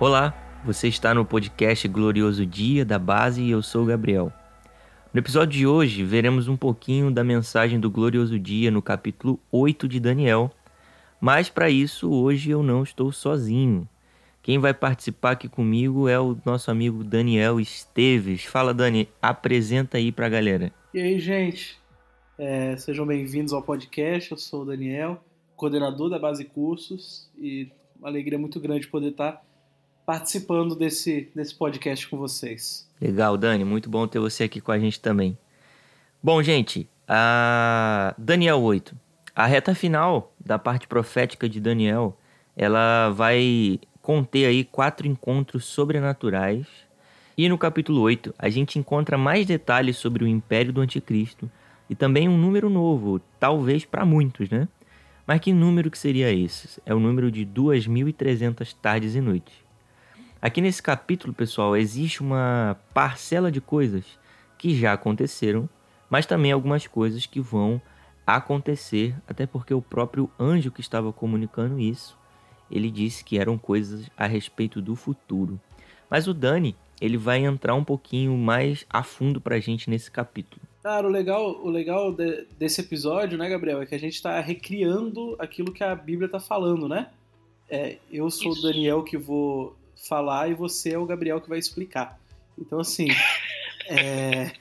Olá, você está no podcast Glorioso Dia da Base e eu sou o Gabriel. No episódio de hoje, veremos um pouquinho da mensagem do Glorioso Dia no capítulo 8 de Daniel. Mas para isso, hoje eu não estou sozinho. Quem vai participar aqui comigo é o nosso amigo Daniel Esteves. Fala, Dani, apresenta aí para a galera. E aí, gente? É, sejam bem-vindos ao podcast. Eu sou o Daniel, coordenador da Base Cursos, e uma alegria muito grande poder estar participando desse, desse podcast com vocês. Legal, Dani, muito bom ter você aqui com a gente também. Bom, gente, a Daniel 8. A reta final da parte profética de Daniel, ela vai conter aí quatro encontros sobrenaturais. E no capítulo 8, a gente encontra mais detalhes sobre o império do anticristo e também um número novo, talvez para muitos, né? Mas que número que seria esse? É o número de 2.300 tardes e noites. Aqui nesse capítulo, pessoal, existe uma parcela de coisas que já aconteceram, mas também algumas coisas que vão acontecer, até porque o próprio anjo que estava comunicando isso, ele disse que eram coisas a respeito do futuro. Mas o Dani, ele vai entrar um pouquinho mais a fundo pra gente nesse capítulo. Cara, o legal, o legal de, desse episódio, né, Gabriel, é que a gente está recriando aquilo que a Bíblia está falando, né? É, eu sou Isso. o Daniel que vou falar e você é o Gabriel que vai explicar. Então, assim. é...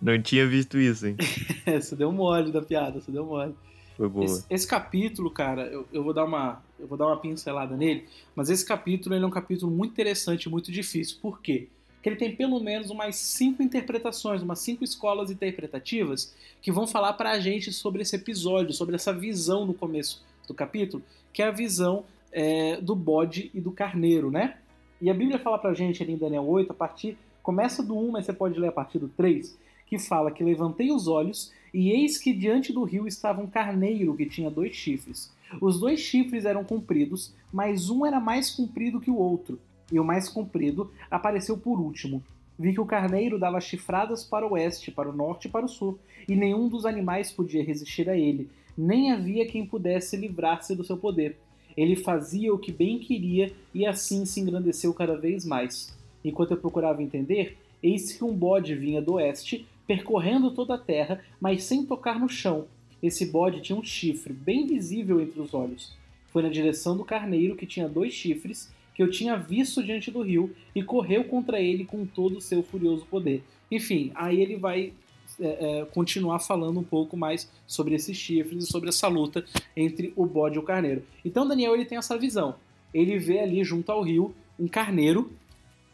Não tinha visto isso, hein? você deu mole da piada, você deu mole. Foi boa. Esse, esse capítulo, cara, eu, eu, vou dar uma, eu vou dar uma pincelada nele, mas esse capítulo ele é um capítulo muito interessante, muito difícil. Por quê? Porque ele tem pelo menos umas cinco interpretações, umas cinco escolas interpretativas que vão falar pra gente sobre esse episódio, sobre essa visão no começo do capítulo, que é a visão é, do bode e do carneiro, né? E a Bíblia fala pra gente ali em Daniel 8, a partir. Começa do 1, mas você pode ler a partir do 3, que fala que levantei os olhos e eis que diante do rio estava um carneiro que tinha dois chifres. Os dois chifres eram compridos, mas um era mais comprido que o outro, e o mais comprido apareceu por último. Vi que o carneiro dava chifradas para o oeste, para o norte e para o sul, e nenhum dos animais podia resistir a ele, nem havia quem pudesse livrar-se do seu poder. Ele fazia o que bem queria e assim se engrandeceu cada vez mais. Enquanto eu procurava entender, eis que um bode vinha do oeste, percorrendo toda a terra, mas sem tocar no chão. Esse bode tinha um chifre bem visível entre os olhos. Foi na direção do carneiro, que tinha dois chifres, que eu tinha visto diante do rio, e correu contra ele com todo o seu furioso poder. Enfim, aí ele vai é, é, continuar falando um pouco mais sobre esses chifres e sobre essa luta entre o bode e o carneiro. Então Daniel ele tem essa visão. Ele vê ali junto ao rio um carneiro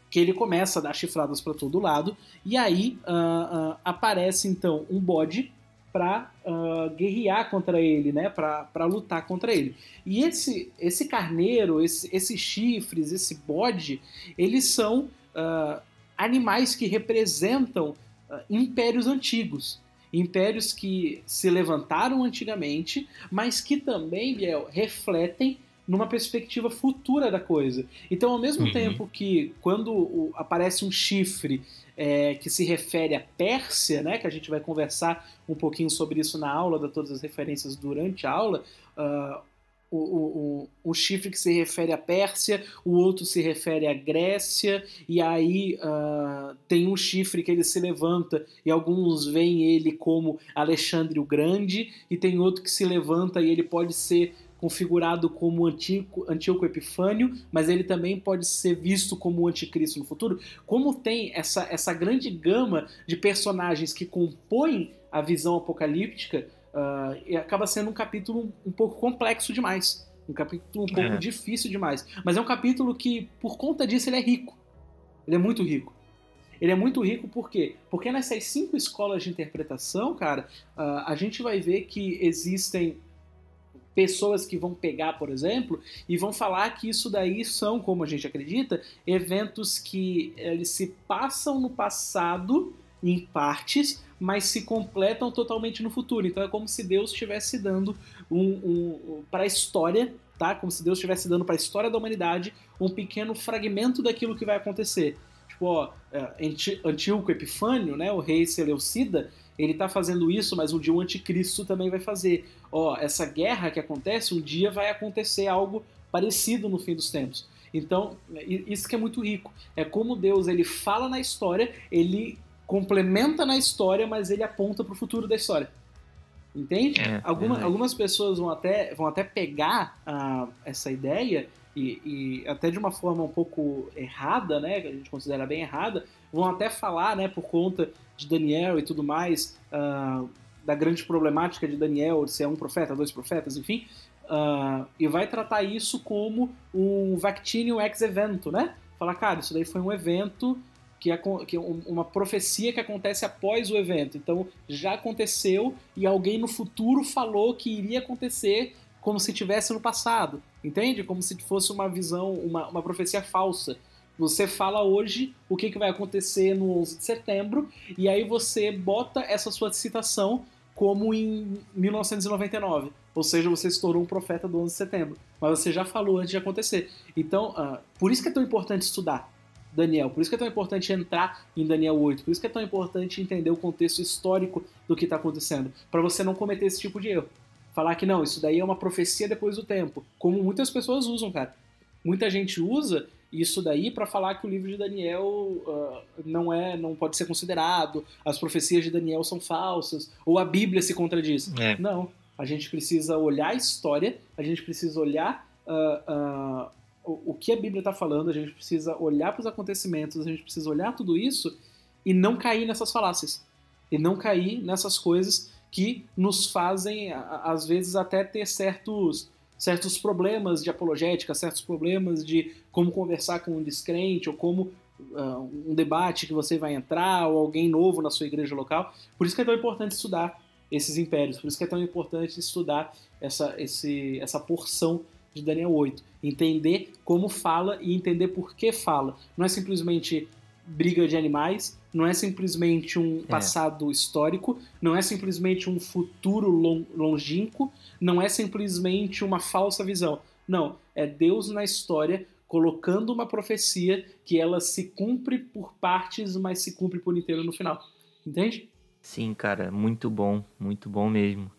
que ele começa a dar chifradas para todo lado e aí uh, uh, aparece então um bode para uh, ah, guerrear contra ele, né? Para lutar contra ele. E esse esse carneiro, esse, esses chifres, esse bode, eles são animais que representam impérios antigos. Impérios que se levantaram antigamente, mas que também, Biel, refletem numa perspectiva futura da coisa. Então, ao mesmo uhum. tempo que quando aparece um chifre é, que se refere à Pérsia, né, que a gente vai conversar um pouquinho sobre isso na aula, dar todas as referências durante a aula, uh, o, o, chifre que se refere à Pérsia, o outro se refere à Grécia, e aí uh, tem um chifre que ele se levanta e alguns veem ele como Alexandre o Grande, e tem outro que se levanta e ele pode ser configurado como Antíoco, Antíoco Epifânio, mas ele também pode ser visto como o anticristo no futuro. Como tem essa, essa grande gama de personagens que compõem a visão apocalíptica, Uh, e acaba sendo um capítulo um pouco complexo demais. Um capítulo um pouco é. difícil demais. Mas é um capítulo que, por conta disso, ele é rico. Ele é muito rico. Ele é muito rico por quê? Porque nessas cinco escolas de interpretação, cara, uh, a gente vai ver que existem pessoas que vão pegar, por exemplo, e vão falar que isso daí são, como a gente acredita, eventos que eles se passam no passado em partes, mas se completam totalmente no futuro. Então é como se Deus estivesse dando um, um, um para a história, tá? Como se Deus estivesse dando para a história da humanidade um pequeno fragmento daquilo que vai acontecer. Tipo, ó, é, Antíoco Epifânio, né, o rei Seleucida, ele está fazendo isso, mas um dia o anticristo também vai fazer. Ó, essa guerra que acontece, um dia vai acontecer algo parecido no fim dos tempos. Então, isso que é muito rico. É como Deus ele fala na história, ele complementa na história, mas ele aponta para o futuro da história. Entende? É, Alguma, algumas pessoas vão até, vão até pegar uh, essa ideia e, e, até de uma forma um pouco errada, né, que a gente considera bem errada, vão até falar, né, por conta de Daniel e tudo mais, uh, da grande problemática de Daniel, de ser um profeta, dois profetas, enfim, uh, e vai tratar isso como um vactinium ex evento, né? Falar, cara, isso daí foi um evento que é, que é uma profecia que acontece após o evento. Então já aconteceu e alguém no futuro falou que iria acontecer como se tivesse no passado, entende? Como se fosse uma visão, uma, uma profecia falsa. Você fala hoje o que, que vai acontecer no 11 de setembro e aí você bota essa sua citação como em 1999. Ou seja, você estourou um profeta do 11 de setembro. Mas você já falou antes de acontecer. Então, uh, por isso que é tão importante estudar Daniel. Por isso que é tão importante entrar em Daniel 8. Por isso que é tão importante entender o contexto histórico do que está acontecendo. Para você não cometer esse tipo de erro. Falar que não, isso daí é uma profecia depois do tempo. Como muitas pessoas usam, cara. Muita gente usa isso daí para falar que o livro de Daniel uh, não é, não pode ser considerado, as profecias de Daniel são falsas, ou a Bíblia se contradiz. É. Não. A gente precisa olhar a história, a gente precisa olhar uh, uh, o, que a Bíblia está falando, a gente precisa olhar para os acontecimentos, a gente precisa olhar tudo isso e não cair nessas falácias. E não cair nessas coisas que nos fazem, às vezes, até ter certos, certos problemas de apologética, certos problemas de como conversar com um descrente, ou como uh, um debate que você vai entrar, ou alguém novo na sua igreja local. Por isso que é tão importante estudar esses impérios, por isso que é tão importante estudar essa, esse, essa porção de Daniel 8. Entender como fala e entender por que fala. Não é simplesmente briga de animais, não é simplesmente um é. passado é. histórico, não é simplesmente um futuro longínquo, não é simplesmente uma falsa visão. Não, é Deus na história colocando uma profecia que ela se cumpre por partes, mas se cumpre por inteiro no final. Entende? Sim, cara, muito bom, muito bom mesmo.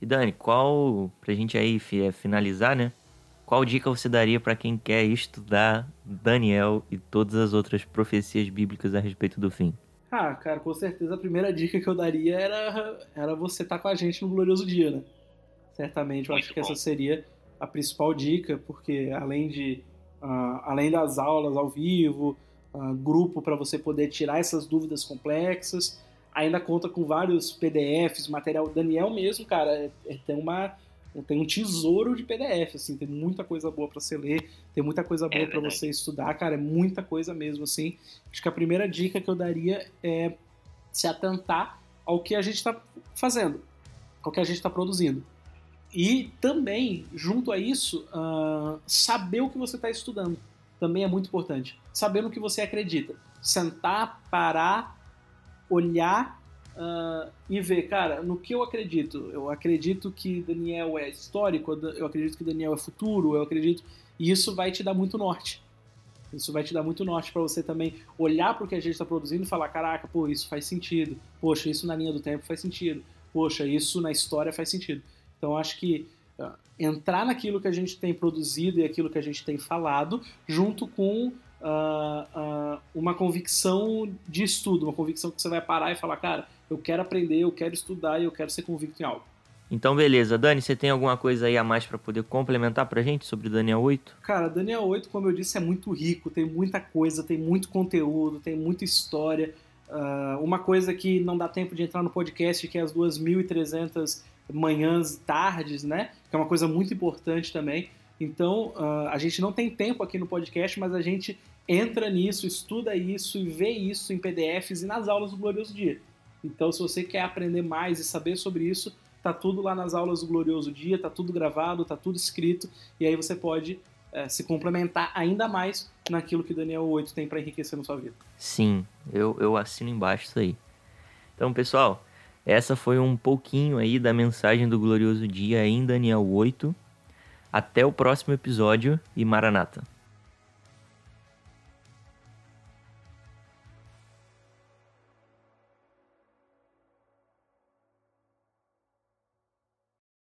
E Dani, qual, pra gente aí finalizar, né? Qual dica você daria para quem quer estudar Daniel e todas as outras profecias bíblicas a respeito do fim? Ah, cara, com certeza a primeira dica que eu daria era, era você estar tá com a gente no glorioso dia, né? Certamente, eu Muito acho que bom. essa seria a principal dica, porque além de uh, além das aulas ao vivo, uh, grupo para você poder tirar essas dúvidas complexas, ainda conta com vários PDFs, material. Daniel mesmo, cara, é, é, tem uma tem um tesouro de PDF, assim, tem muita coisa boa para você ler, tem muita coisa boa é para você estudar, cara, é muita coisa mesmo, assim. Acho que a primeira dica que eu daria é se atentar ao que a gente está fazendo, ao que a gente está produzindo. E também, junto a isso, uh, saber o que você está estudando também é muito importante. Saber no que você acredita. Sentar, parar, olhar uh, e ver, cara, no que eu acredito. Eu acredito que Daniel é histórico, eu acredito que Daniel é futuro, eu acredito. E isso vai te dar muito norte. Isso vai te dar muito norte para você também olhar para o que a gente está produzindo e falar: caraca, pô, isso faz sentido. Poxa, isso na linha do tempo faz sentido. Poxa, isso na história faz sentido. Então acho que uh, entrar naquilo que a gente tem produzido e aquilo que a gente tem falado, junto com uh, uh, uma convicção de estudo, uma convicção que você vai parar e falar, cara, eu quero aprender, eu quero estudar e eu quero ser convicto em algo. Então, beleza. Dani, você tem alguma coisa aí a mais para poder complementar pra gente sobre Daniel 8? Cara, Daniel 8, como eu disse, é muito rico, tem muita coisa, tem muito conteúdo, tem muita história. Uh, uma coisa que não dá tempo de entrar no podcast, que é as 2.300 manhãs e tardes, né? Que é uma coisa muito importante também. Então, uh, a gente não tem tempo aqui no podcast, mas a gente entra nisso, estuda isso e vê isso em PDFs e nas aulas do Glorioso Dia. Então, se você quer aprender mais e saber sobre isso, tá tudo lá nas aulas do Glorioso Dia, tá tudo gravado, tá tudo escrito, e aí você pode é, se complementar ainda mais naquilo que Daniel 8 tem para enriquecer na sua vida. Sim, eu, eu assino embaixo isso aí. Então, pessoal, essa foi um pouquinho aí da mensagem do Glorioso Dia em Daniel 8. Até o próximo episódio e Maranata.